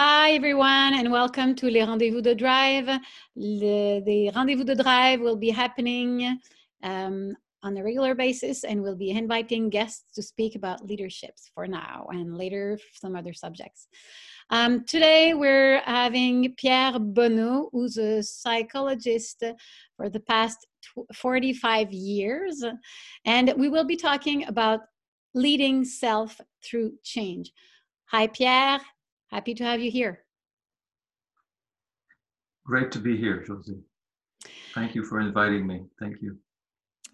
Hi, everyone, and welcome to Les Rendezvous de Drive. Le, the Rendezvous de Drive will be happening um, on a regular basis, and we'll be inviting guests to speak about leaderships for now and later some other subjects. Um, today, we're having Pierre Bonneau, who's a psychologist for the past 45 years, and we will be talking about leading self through change. Hi, Pierre. Happy to have you here. Great to be here, Josie. Thank you for inviting me. Thank you.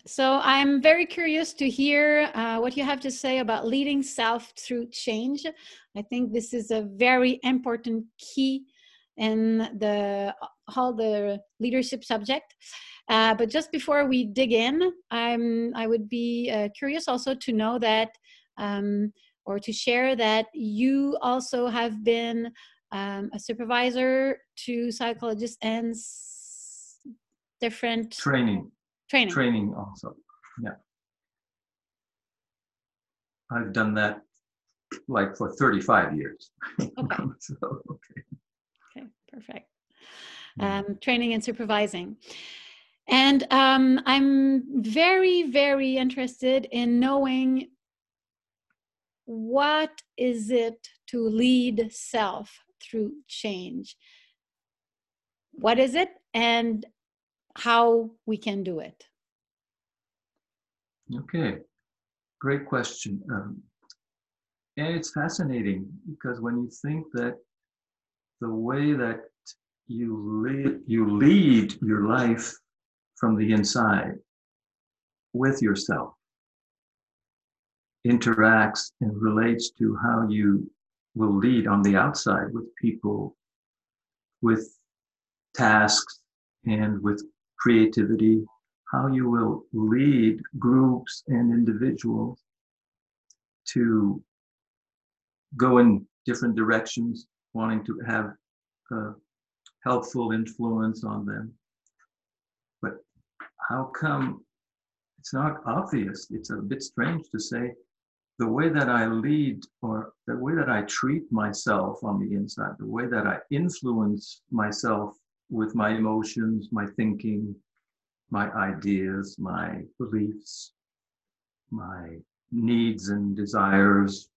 So, I'm very curious to hear uh, what you have to say about leading self through change. I think this is a very important key in the all the leadership subject. Uh, but just before we dig in, I'm I would be uh, curious also to know that um, or to share that you also have been um, a supervisor to psychologists and different Training, training. training also. Yeah. I've done that like for 35 years. Okay. so, okay. Okay, perfect. Um, training and supervising. And um, I'm very, very interested in knowing what is it to lead self through change? What is it and how we can do it? Okay. Great question. Um, and it's fascinating because when you think that the way that you lead, you lead your life from the inside with yourself interacts and relates to how you will lead on the outside with people, with tasks, and with creativity, how you will lead groups and individuals to go in different directions, wanting to have a helpful influence on them. But how come it's not obvious? It's a bit strange to say the way that I lead or the way that I treat myself on the inside, the way that I influence myself with my emotions, my thinking, my ideas, my beliefs, my needs and desires,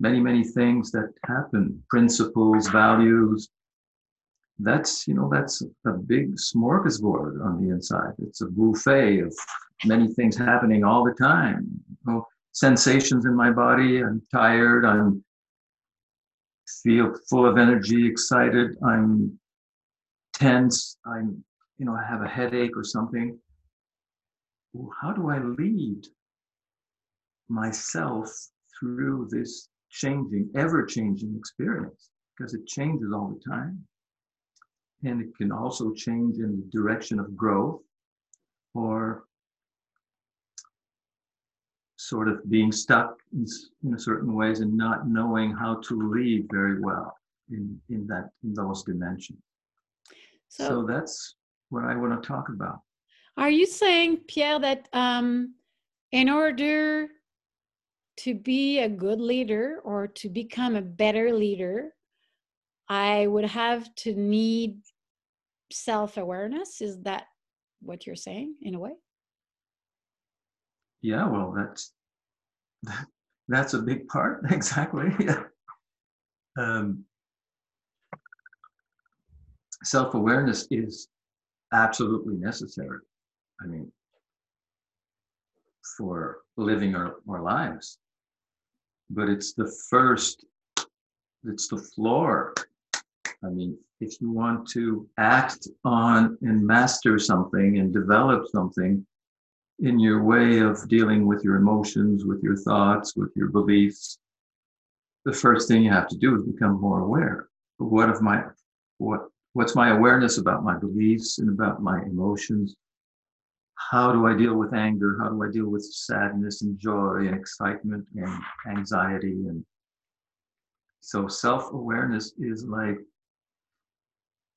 many, many things that happen, principles, values. That's, you know, that's a big smorgasbord on the inside. It's a buffet of many things happening all the time. You know, sensations in my body. I'm tired. I'm feel full of energy, excited. I'm tense. I'm, you know, I have a headache or something. How do I lead myself through this changing, ever changing experience? Because it changes all the time. And it can also change in the direction of growth or sort of being stuck in, in certain ways and not knowing how to lead very well in, in that in those dimensions. So, so that's what I want to talk about. Are you saying, Pierre, that um, in order to be a good leader or to become a better leader, I would have to need self awareness? Is that what you're saying in a way? Yeah, well, that's that's a big part. Exactly. Yeah. Um, Self awareness is absolutely necessary. I mean, for living our, our lives. But it's the first, it's the floor. I mean, if you want to act on and master something and develop something, in your way of dealing with your emotions, with your thoughts, with your beliefs, the first thing you have to do is become more aware. But what of my what what's my awareness about my beliefs and about my emotions? How do I deal with anger? How do I deal with sadness and joy and excitement and anxiety? And so self-awareness is like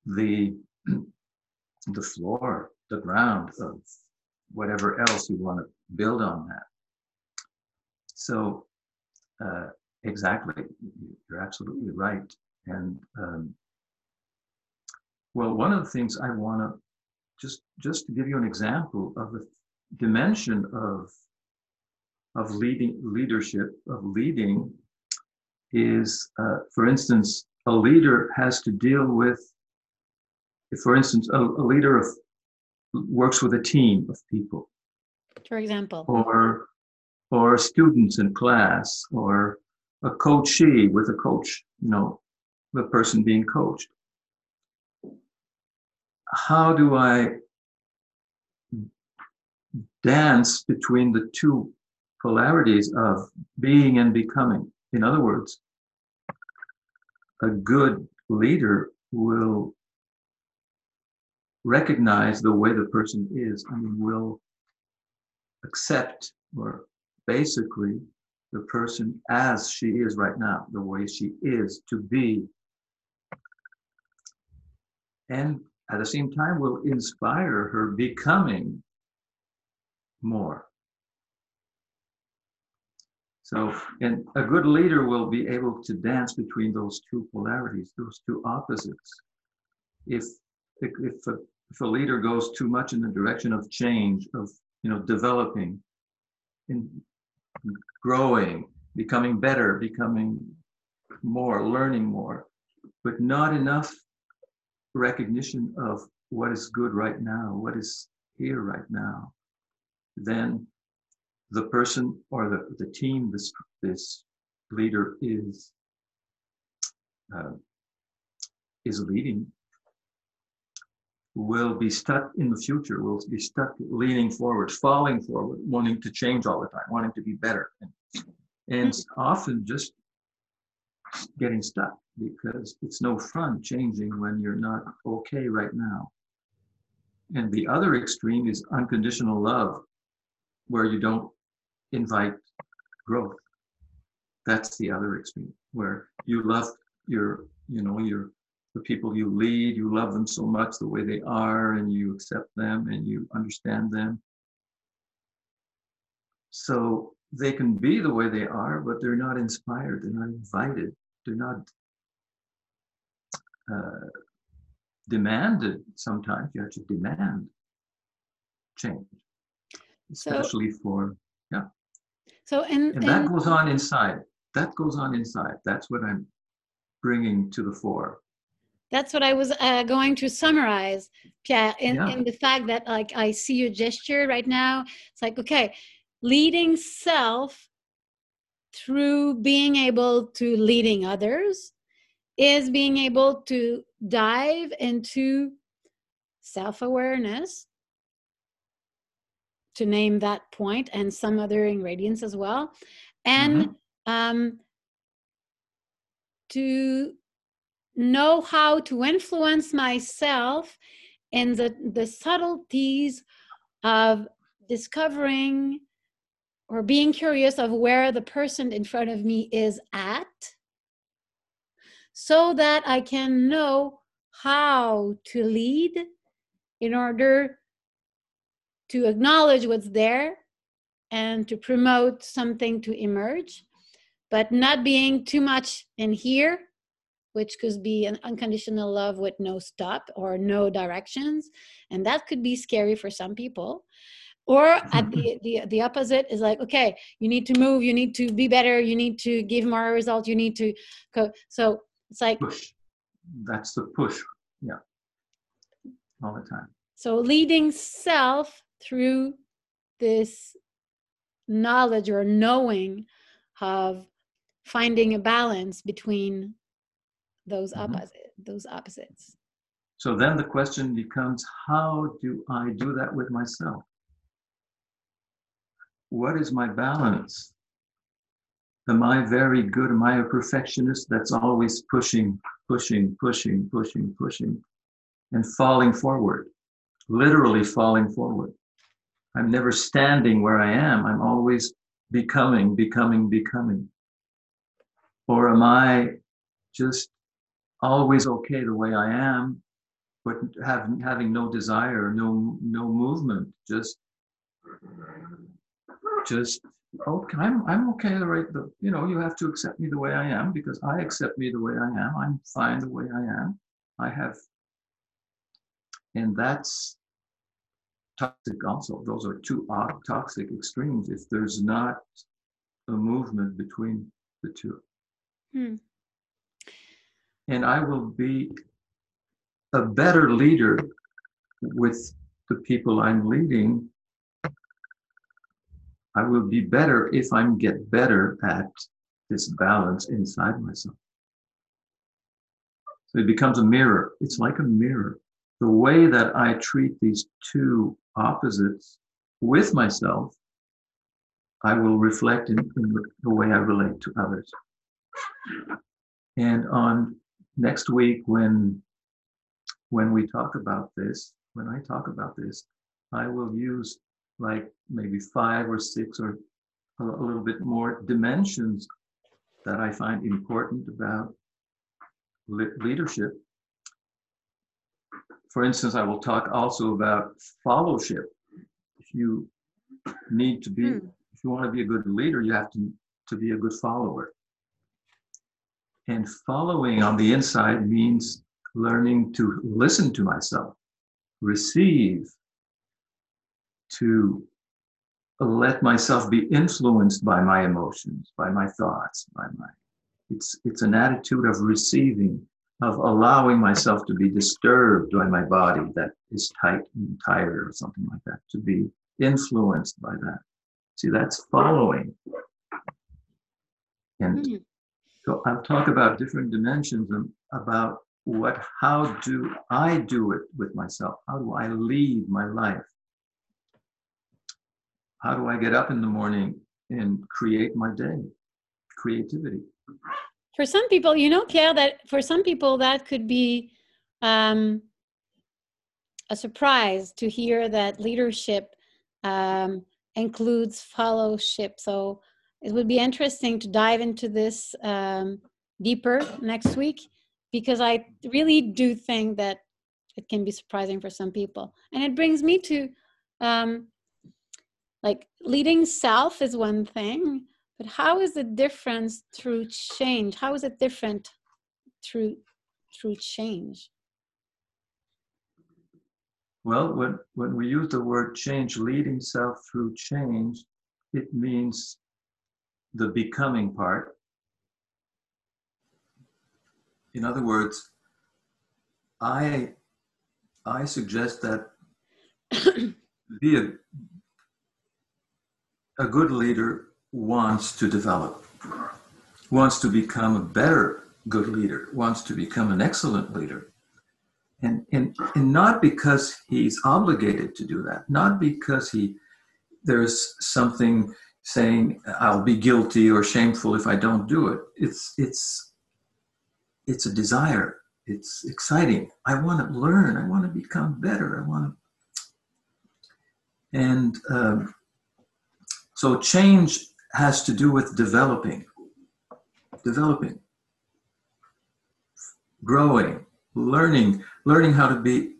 the the floor, the ground of whatever else you want to build on that. So, uh, exactly, you're absolutely right. And um, well, one of the things I want to just just to give you an example of the dimension of of leading leadership of leading is, uh, for instance, a leader has to deal with, for instance, a, a leader of works with a team of people. For example. Or or students in class, or a coachee with a coach, you know, the person being coached. How do I dance between the two polarities of being and becoming? In other words, a good leader will recognize the way the person is and will accept or basically the person as she is right now, the way she is to be. And at the same time, will inspire her becoming more. So, and a good leader will be able to dance between those two polarities, those two opposites. If if, a, if a leader goes too much in the direction of change, of you know, developing, in growing, becoming better, becoming more, learning more, but not enough recognition of what is good right now, what is here right now, then the person or the, the team this this leader is uh, is leading will be stuck in the future will be stuck leaning forward falling forward wanting to change all the time wanting to be better and, and mm-hmm. often just getting stuck because it's no fun changing when you're not okay right now and the other extreme is unconditional love where you don't invite growth. That's the other extreme where you love your, you know, your the people you lead, you love them so much the way they are, and you accept them and you understand them. So they can be the way they are, but they're not inspired, they're not invited, they're not uh, demanded. Sometimes you have to demand change, especially so, for yeah. So and, and that and, goes on inside. That goes on inside. That's what I'm bringing to the fore. That's what I was uh, going to summarize, Pierre, in, yeah. in the fact that like I see your gesture right now. It's like okay, leading self through being able to leading others is being able to dive into self-awareness to name that point and some other ingredients as well and mm-hmm. um, to know how to influence myself in the, the subtleties of discovering or being curious of where the person in front of me is at so that I can know how to lead in order to acknowledge what's there and to promote something to emerge, but not being too much in here, which could be an unconditional love with no stop or no directions. And that could be scary for some people. Or at the, the, the opposite is like, okay, you need to move, you need to be better, you need to give more results, you need to go. So it's like push. That's the push. Yeah. All the time. So leading self through this knowledge or knowing of finding a balance between those mm-hmm. opposite those opposites so then the question becomes how do i do that with myself what is my balance am i very good am i a perfectionist that's always pushing pushing pushing pushing pushing and falling forward literally falling forward I'm never standing where I am. I'm always becoming, becoming, becoming. Or am I just always okay the way I am, but having having no desire, no no movement, just just okay, I'm, I'm okay the right, the, you know, you have to accept me the way I am because I accept me the way I am. I'm fine the way I am. I have, and that's toxic also. Those are two toxic extremes if there's not a movement between the two. Hmm. And I will be a better leader with the people I'm leading I will be better if I get better at this balance inside myself. So it becomes a mirror. It's like a mirror. The way that I treat these two opposites with myself, I will reflect in, in the, the way I relate to others. And on next week, when when we talk about this, when I talk about this, I will use like maybe five or six or a, a little bit more dimensions that I find important about le- leadership. For instance, I will talk also about fellowship. If you need to be, hmm. if you want to be a good leader, you have to, to be a good follower. And following on the inside means learning to listen to myself, receive to let myself be influenced by my emotions, by my thoughts, by my it's it's an attitude of receiving, of allowing myself to be disturbed by my body that is tight and tired or something like that, to be influenced by that. See, that's following. And mm-hmm. So I'll talk about different dimensions and about what how do I do it with myself? How do I lead my life? how do I get up in the morning and create my day? Creativity. For some people, you know, Pierre, that for some people that could be um, a surprise to hear that leadership um, includes fellowship. So it would be interesting to dive into this um, deeper next week because I really do think that it can be surprising for some people. And it brings me to um, like leading self is one thing but how is it different through change how is it different through through change well when when we use the word change leading self through change it means the becoming part in other words i i suggest that be a a good leader wants to develop, wants to become a better good leader, wants to become an excellent leader. And, and, and not because he's obligated to do that, not because he there's something saying I'll be guilty or shameful if I don't do it. It's it's it's a desire. It's exciting. I want to learn. I want to become better. I want to. And um, so change has to do with developing, developing, growing, learning, learning how to be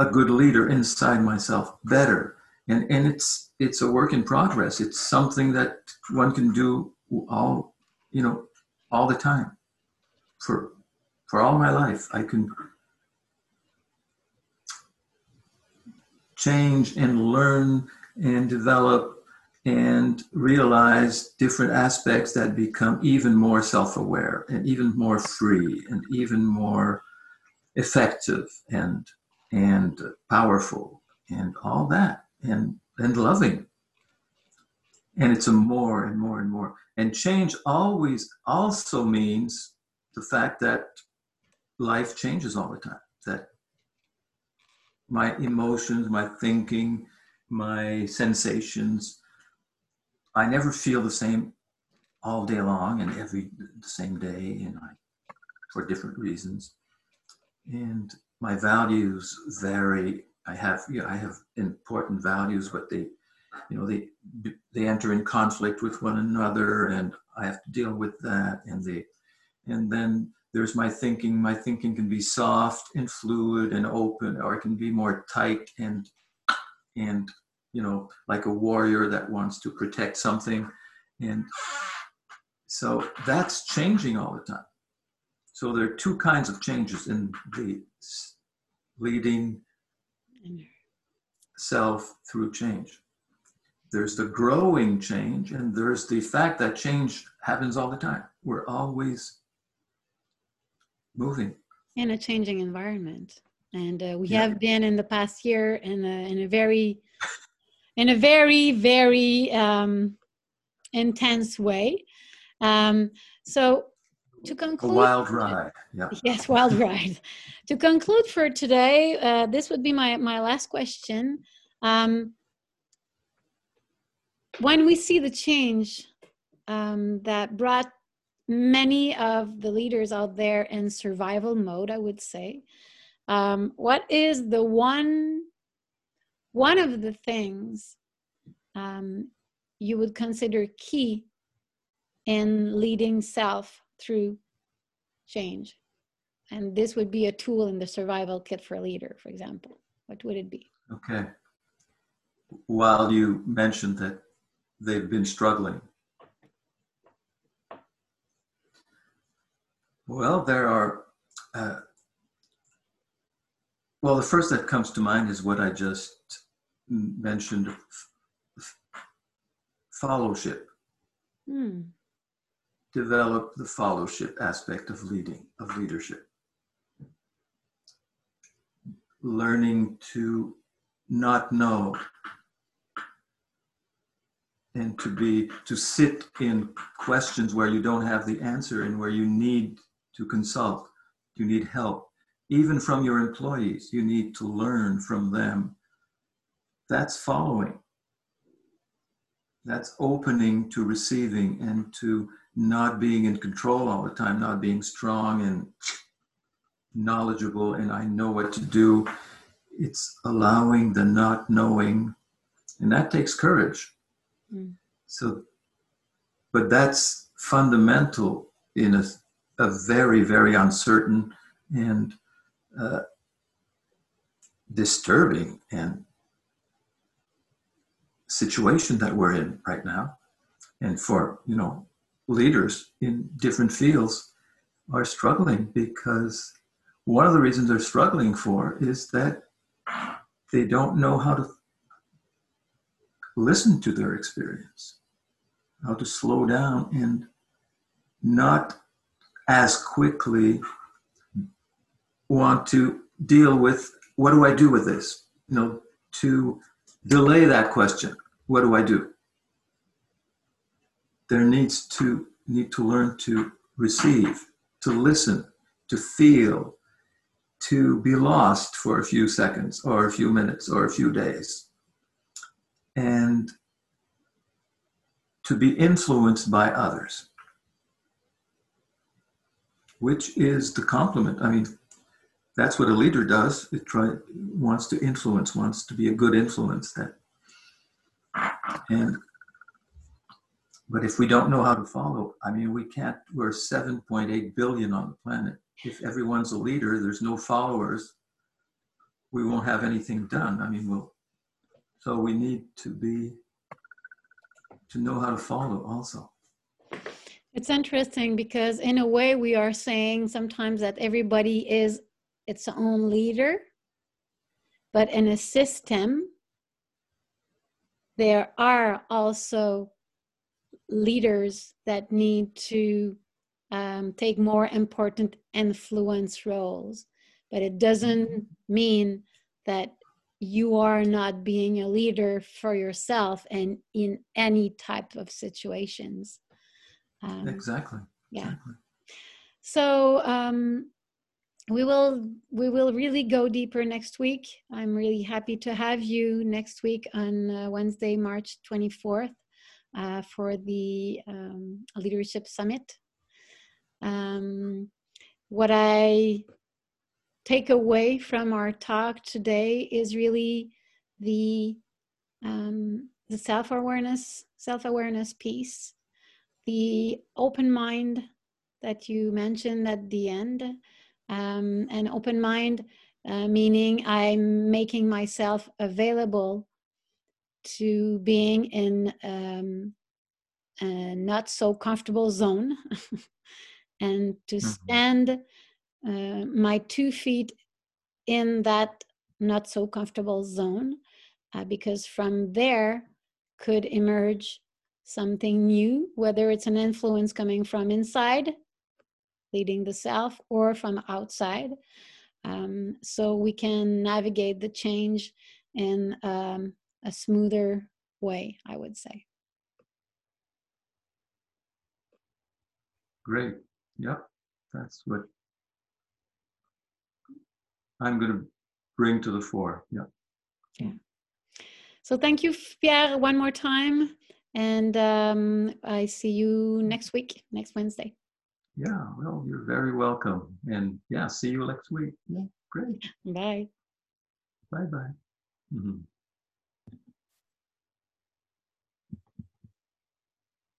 a good leader inside myself better. And, and it's it's a work in progress. It's something that one can do all, you know, all the time. For for all my life, I can change and learn and develop and realize different aspects that become even more self aware and even more free and even more effective and and powerful and all that and and loving and it's a more and more and more and change always also means the fact that life changes all the time that my emotions my thinking my sensations I never feel the same all day long and every the same day, and I for different reasons. And my values vary. I have you know, I have important values, but they you know they they enter in conflict with one another, and I have to deal with that. And they and then there's my thinking. My thinking can be soft and fluid and open, or it can be more tight and and you know, like a warrior that wants to protect something. And so that's changing all the time. So there are two kinds of changes in the leading self through change. There's the growing change, and there's the fact that change happens all the time. We're always moving in a changing environment, and uh, we yeah. have been in the past year in a, in a very, in a very very um, intense way. Um, so to conclude, a wild ride. Yeah. Yes, wild ride. to conclude for today, uh, this would be my my last question. Um, when we see the change um, that brought many of the leaders out there in survival mode, I would say, um, what is the one one of the things um, you would consider key in leading self through change? And this would be a tool in the survival kit for a leader, for example. What would it be? Okay. While you mentioned that they've been struggling. Well, there are, uh, well, the first that comes to mind is what I just mentioned fellowship. Hmm. Develop the fellowship aspect of leading, of leadership. Learning to not know and to be to sit in questions where you don't have the answer and where you need to consult you need help even from your employees you need to learn from them that's following that's opening to receiving and to not being in control all the time not being strong and knowledgeable and i know what to do it's allowing the not knowing and that takes courage Mm. So, but that's fundamental in a, a very, very uncertain and uh, disturbing and situation that we're in right now. And for, you know, leaders in different fields are struggling because one of the reasons they're struggling for is that they don't know how to listen to their experience, how to slow down and not as quickly want to deal with what do I do with this? You know, to delay that question, what do I do? There needs to need to learn to receive, to listen, to feel, to be lost for a few seconds or a few minutes or a few days and to be influenced by others, which is the complement. I mean, that's what a leader does. It try, wants to influence, wants to be a good influence. That, and but if we don't know how to follow, I mean, we can't. We're 7.8 billion on the planet. If everyone's a leader, there's no followers. We won't have anything done. I mean, we'll so we need to be, to know how to follow also. It's interesting because, in a way, we are saying sometimes that everybody is its own leader, but in a system, there are also leaders that need to um, take more important influence roles. But it doesn't mean that you are not being a leader for yourself and in any type of situations. Um, exactly. yeah. Exactly. so um, we will we will really go deeper next week. I'm really happy to have you next week on uh, wednesday march 24th uh, for the um, leadership summit. Um, what i take away from our talk today is really the um, the self awareness self awareness piece, the open mind that you mentioned at the end, um, an open mind uh, meaning I'm making myself available to being in um, a not so comfortable zone and to Mhm. stand uh, my two feet in that not so comfortable zone uh, because from there could emerge something new, whether it's an influence coming from inside, leading the self, or from outside. Um, so we can navigate the change in um, a smoother way, I would say. Great. Yep. That's what I'm going to bring to the fore. Yeah. So thank you, Pierre, one more time. And um, I see you next week, next Wednesday. Yeah. Well, you're very welcome. And yeah, see you next week. Yeah. Great. Bye. Bye bye. Mhm.